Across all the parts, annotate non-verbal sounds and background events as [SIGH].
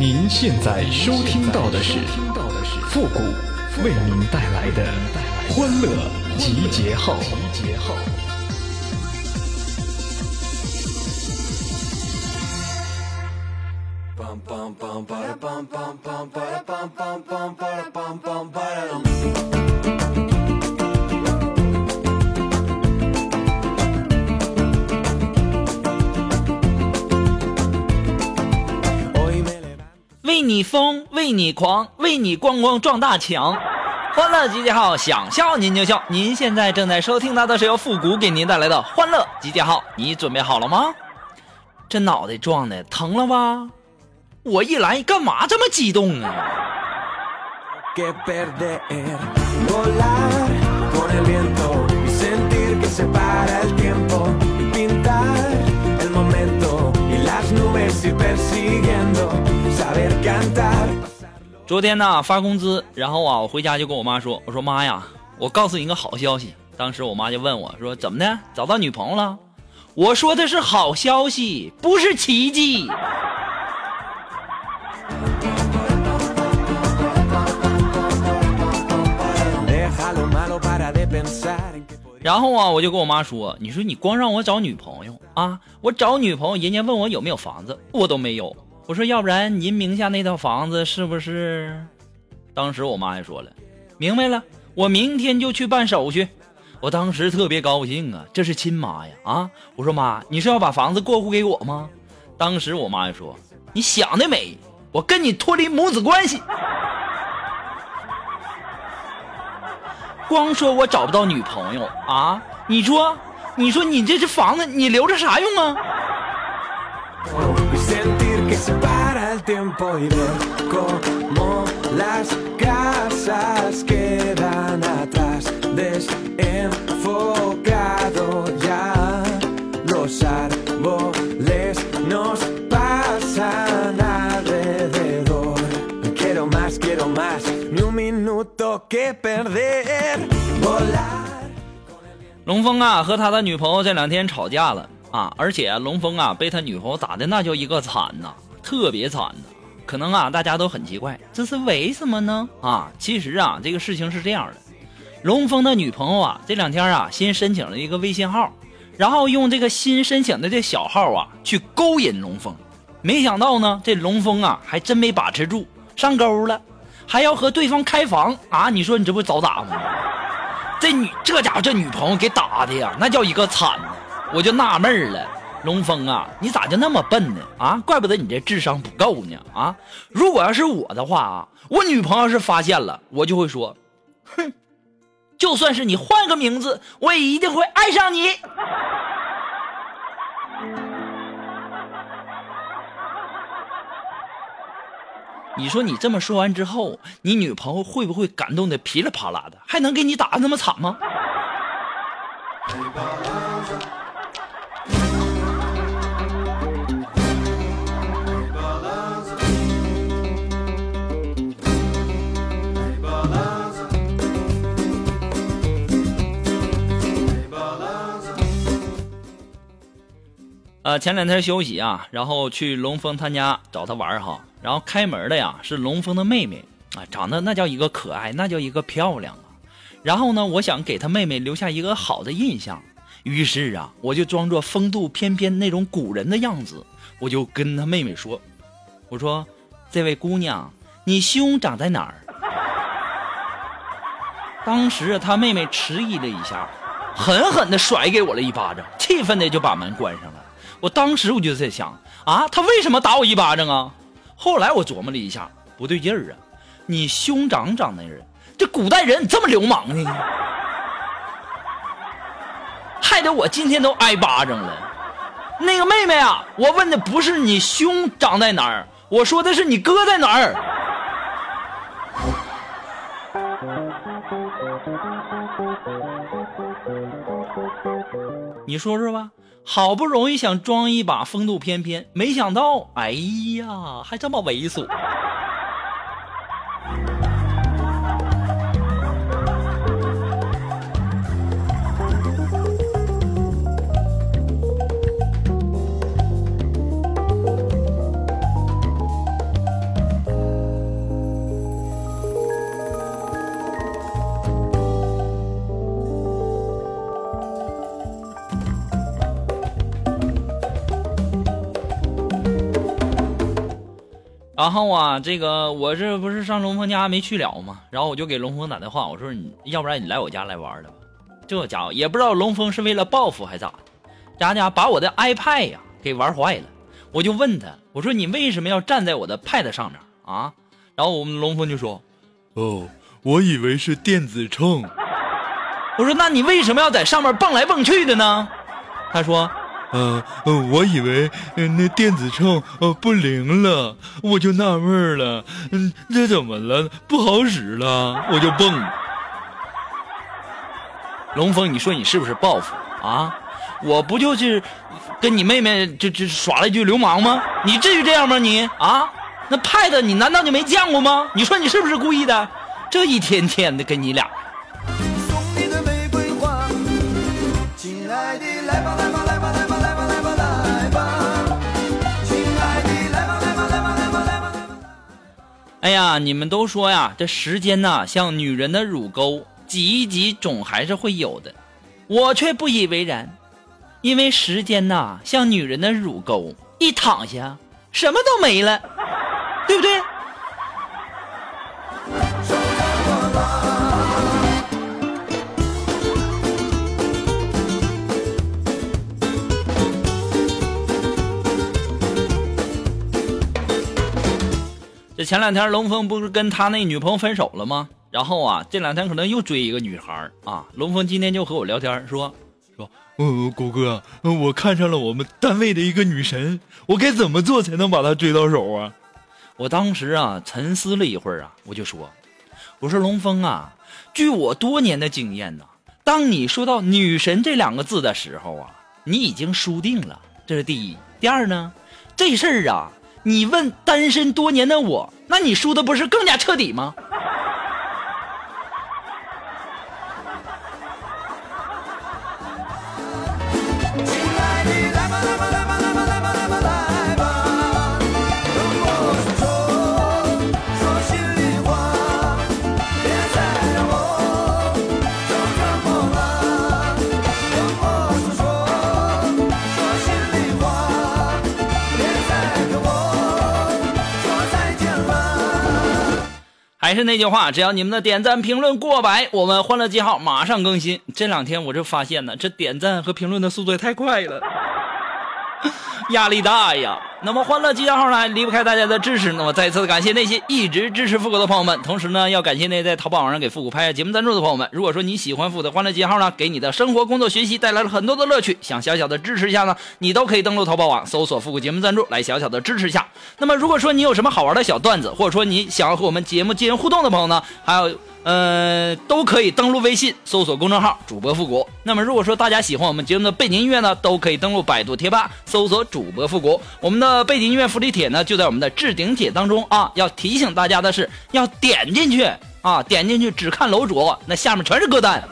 您现在收听到的是复古为您带来的欢乐集结号。为你疯，为你狂，为你咣咣撞大墙。欢乐集结号，想笑您就笑。您现在正在收听到的是由复古给您带来的欢乐集结号，你准备好了吗？这脑袋撞的疼了吧？我一来干嘛这么激动啊？昨天呢发工资然后啊我回家就跟我妈说我说妈呀我告诉你一个好消息。当时我妈就问我说怎么的找到女朋友了？我说的是好消息不是奇迹。然后啊我就跟我妈说你说你光让我找女朋友啊？我找女朋友人家问我有没有房子我都没有。我说要不然您名下那套房子是不是？”当时我妈就说了：“明白了，我明天就去办手续。”我当时特别高兴啊，这是亲妈呀啊！我说妈，你是要把房子过户给我吗？当时我妈就说：“你想得美，我跟你脱离母子关系。”光说我找不到女朋友啊？你说，你说你这是房子，你留着啥用啊？y sentir que se para el tiempo y ver cómo las casas quedan atrás, desenfocado ya. Los árboles nos pasan alrededor. Quiero más, quiero más, ni un minuto que perder. Volar. 龙峰啊和他的女朋友这两天吵架了 啊，而且龙峰啊被他女朋友打的那叫一个惨呐，特别惨呐。可能啊大家都很奇怪，这是为什么呢？啊，其实啊这个事情是这样的，龙峰的女朋友啊这两天啊新申请了一个微信号，然后用这个新申请的这小号啊去勾引龙峰，没想到呢这龙峰啊还真没把持住，上钩了，还要和对方开房啊！你说你这不早打吗？这女这家伙这女朋友给打的呀，那叫一个惨呐！我就纳闷了，龙峰啊，你咋就那么笨呢？啊，怪不得你这智商不够呢！啊，如果要是我的话啊，我女朋友是发现了，我就会说，哼，就算是你换个名字，我也一定会爱上你。你说你这么说完之后，你女朋友会不会感动的噼里啪啦的，还能给你打的那么惨吗？呃，前两天休息啊，然后去龙峰他家找他玩哈，然后开门的呀是龙峰的妹妹啊，长得那叫一个可爱，那叫一个漂亮啊。然后呢，我想给他妹妹留下一个好的印象，于是啊，我就装作风度翩翩那种古人的样子，我就跟他妹妹说：“我说，这位姑娘，你胸长在哪儿？”当时他妹妹迟疑了一下，狠狠地甩给我了一巴掌，气愤的就把门关上了。我当时我就在想啊，他为什么打我一巴掌啊？后来我琢磨了一下，不对劲儿啊，你兄长长那人，这古代人这么流氓呢？害得我今天都挨巴掌了。那个妹妹啊，我问的不是你胸长在哪儿，我说的是你哥在哪儿。你说说吧，好不容易想装一把风度翩翩，没想到，哎呀，还这么猥琐。然后啊，这个我这不是上龙峰家没去了吗？然后我就给龙峰打电话，我说你要不然你来我家来玩的吧。这家伙也不知道龙峰是为了报复还咋的，家家把我的 iPad 呀给玩坏了。我就问他，我说你为什么要站在我的 Pad 上面啊？然后我们龙峰就说，哦，我以为是电子秤。我说那你为什么要在上面蹦来蹦去的呢？他说。嗯，我以为那电子秤呃不灵了，我就纳闷了，嗯，这怎么了？不好使了，我就蹦。龙峰，你说你是不是报复啊？我不就是跟你妹妹就就耍了一句流氓吗？你至于这样吗？你啊，那 Pad 你难道就没见过吗？你说你是不是故意的？这一天天的跟你俩。哎呀，你们都说呀，这时间呐像女人的乳沟，挤一挤总还是会有的。我却不以为然，因为时间呐像女人的乳沟，一躺下什么都没了，对不对？这前两天龙峰不是跟他那女朋友分手了吗？然后啊，这两天可能又追一个女孩啊。龙峰今天就和我聊天说说，嗯，谷哥，我看上了我们单位的一个女神，我该怎么做才能把她追到手啊？我当时啊沉思了一会儿啊，我就说，我说龙峰啊，据我多年的经验呢，当你说到女神这两个字的时候啊，你已经输定了，这是第一。第二呢，这事儿啊。你问单身多年的我，那你输的不是更加彻底吗？还是那句话，只要你们的点赞评论过百，我们欢乐记号马上更新。这两天我就发现呢，这点赞和评论的速度也太快了。[LAUGHS] 压力大呀！那么欢乐集结号呢，离不开大家的支持。那么再次感谢那些一直支持复古的朋友们，同时呢，要感谢那些在淘宝网上给复古拍下节目赞助的朋友们。如果说你喜欢复古的欢乐集结号呢，给你的生活、工作、学习带来了很多的乐趣，想小小的支持一下呢，你都可以登录淘宝网搜索复古节目赞助来小小的支持一下。那么如果说你有什么好玩的小段子，或者说你想要和我们节目进行互动的朋友呢，还有。呃，都可以登录微信搜索公众号主播复古。那么，如果说大家喜欢我们节目的背景音乐呢，都可以登录百度贴吧搜索主播复古。我们的背景音乐福利帖呢，就在我们的置顶帖当中啊。要提醒大家的是，要点进去啊，点进去只看楼主，那下面全是歌单。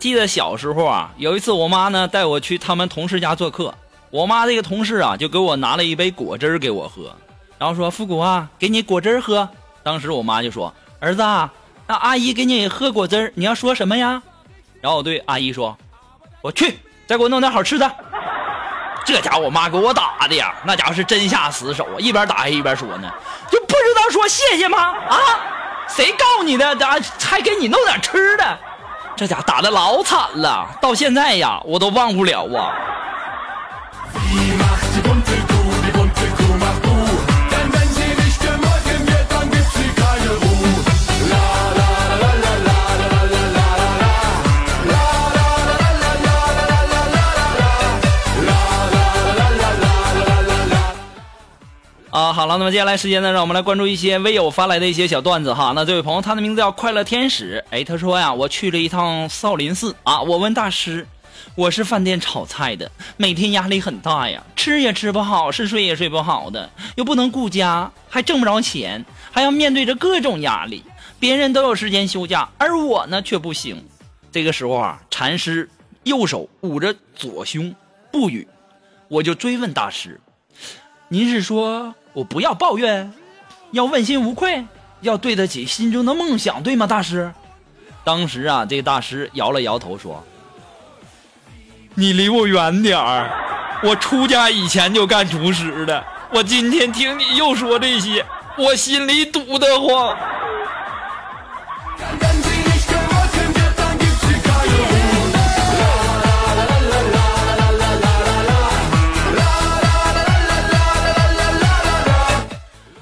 记得小时候啊，有一次我妈呢带我去他们同事家做客，我妈这个同事啊就给我拿了一杯果汁给我喝，然后说：“复古啊，给你果汁喝。”当时我妈就说：“儿子，啊，那阿姨给你喝果汁你要说什么呀？”然后我对阿姨说：“我去，再给我弄点好吃的。” [LAUGHS] 这家伙我妈给我打的呀，那家伙是真下死手啊，一边打还一边说呢，就不知道说谢谢吗？啊，谁告你的？咋还给你弄点吃的？这家打的老惨了，到现在呀，我都忘不了啊。啊，好了，那么接下来时间呢，让我们来关注一些微友发来的一些小段子哈。那这位朋友，他的名字叫快乐天使。哎，他说呀，我去了一趟少林寺啊，我问大师，我是饭店炒菜的，每天压力很大呀，吃也吃不好，是睡也睡不好的，又不能顾家，还挣不着钱，还要面对着各种压力。别人都有时间休假，而我呢却不行。这个时候啊，禅师右手捂着左胸不语，我就追问大师，您是说？我不要抱怨，要问心无愧，要对得起心中的梦想，对吗，大师？当时啊，这大师摇了摇头说：“你离我远点儿，我出家以前就干厨师的。我今天听你又说这些，我心里堵得慌。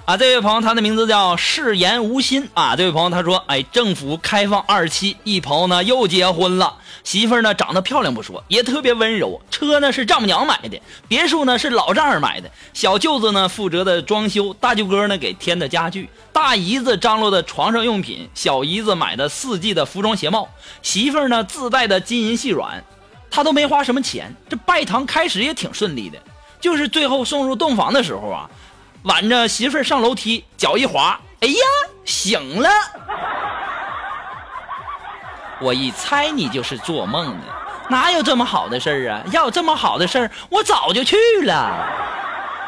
啊，这位朋友，他的名字叫誓言无心啊。这位朋友他说，哎，政府开放二期，一朋友呢又结婚了，媳妇儿呢长得漂亮不说，也特别温柔，车呢是丈母娘买的，别墅呢是老丈人买的，小舅子呢负责的装修，大舅哥呢给添的家具，大姨子张罗的床上用品，小姨子买的四季的服装鞋帽，媳妇儿呢自带的金银细软，他都没花什么钱，这拜堂开始也挺顺利的，就是最后送入洞房的时候啊。挽着媳妇儿上楼梯，脚一滑，哎呀，醒了！我一猜你就是做梦呢，哪有这么好的事儿啊？要有这么好的事儿，我早就去了，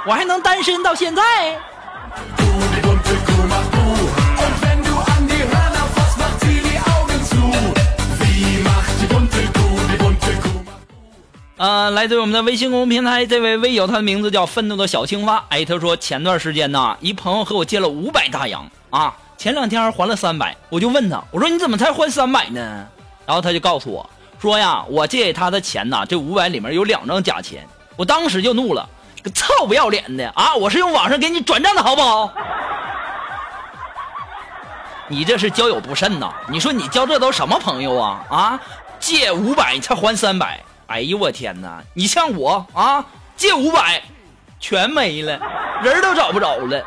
我还能单身到现在。呃，来自于我们的微信公众平台，这位微友，他的名字叫愤怒的小青蛙。哎，他说前段时间呢，一朋友和我借了五百大洋啊，前两天还了三百，我就问他，我说你怎么才还三百呢？然后他就告诉我说呀，我借给他的钱呐，这五百里面有两张假钱。我当时就怒了，个臭不要脸的啊！我是用网上给你转账的好不好？[LAUGHS] 你这是交友不慎呐！你说你交这都什么朋友啊？啊，借五百才还三百，哎呦我天哪！你像我啊，借五百，全没了，人都找不着了。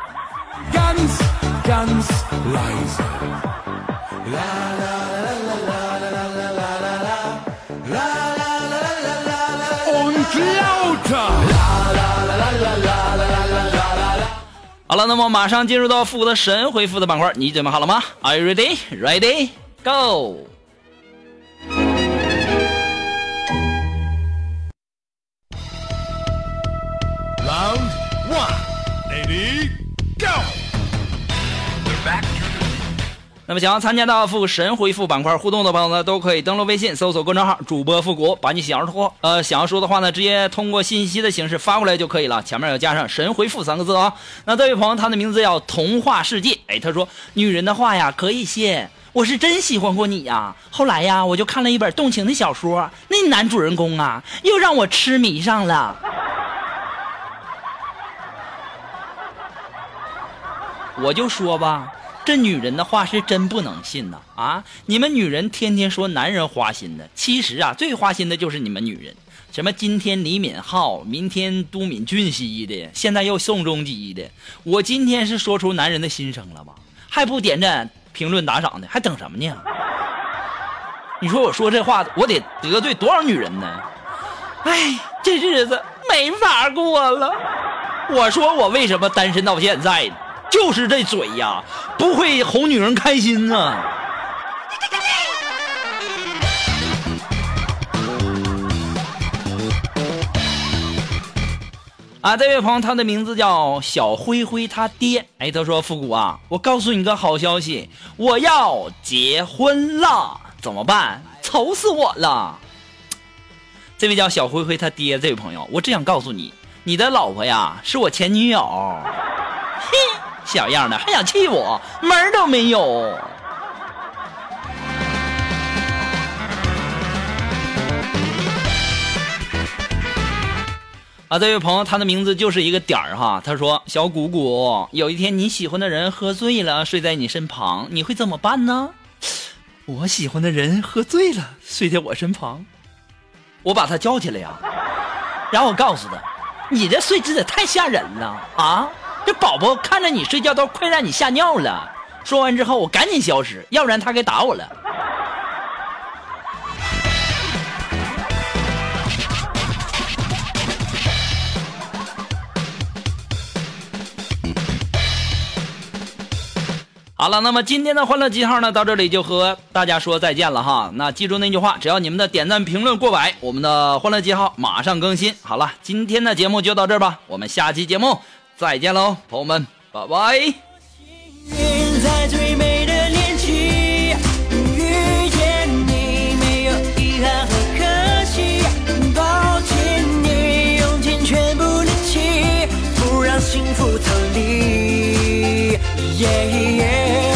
好了，那么马上进入到复古的神回复的板块，你准备好了吗？Are you ready? Ready? Go! 那么想要参加到复神回复板块互动的朋友呢，都可以登录微信搜索公众号“主播复古”，把你想要说呃想要说的话呢，直接通过信息的形式发过来就可以了，前面要加上“神回复”三个字啊。那这位朋友，他的名字叫童话世界，哎，他说女人的话呀可以信，我是真喜欢过你呀。后来呀，我就看了一本动情的小说，那男主人公啊，又让我痴迷上了。我就说吧，这女人的话是真不能信呐！啊，你们女人天天说男人花心的，其实啊，最花心的就是你们女人。什么今天李敏镐，明天都敏俊熙的，现在又宋仲基的。我今天是说出男人的心声了吧？还不点赞、评论、打赏的，还等什么呢？你说我说这话，我得得罪多少女人呢？哎，这日子没法过了。我说我为什么单身到现在呢？就是这嘴呀，不会哄女人开心啊！啊，这位朋友，他的名字叫小灰灰，他爹。哎，他说：“复古啊，我告诉你个好消息，我要结婚了，怎么办？愁死我了！”这位叫小灰灰他爹，这位朋友，我只想告诉你，你的老婆呀是我前女友。嘿，[LAUGHS] 小样的，还想气我，门儿都没有。啊，这位朋友，他的名字就是一个点儿哈。他说：“小谷谷，有一天你喜欢的人喝醉了，睡在你身旁，你会怎么办呢？”我喜欢的人喝醉了，睡在我身旁，我把他叫起来呀，然后我告诉他：“你这睡姿也太吓人了啊！这宝宝看着你睡觉都快让你吓尿了。”说完之后，我赶紧消失，要不然他该打我了。好了，那么今天的欢乐记号呢，到这里就和大家说再见了哈。那记住那句话，只要你们的点赞评论过百，我们的欢乐记号马上更新。好了，今天的节目就到这吧，我们下期节目再见喽朋友们拜拜。幸运在最美的年纪遇见你没有遗憾和可惜抱紧你用尽全部力气不让幸福逃离。耶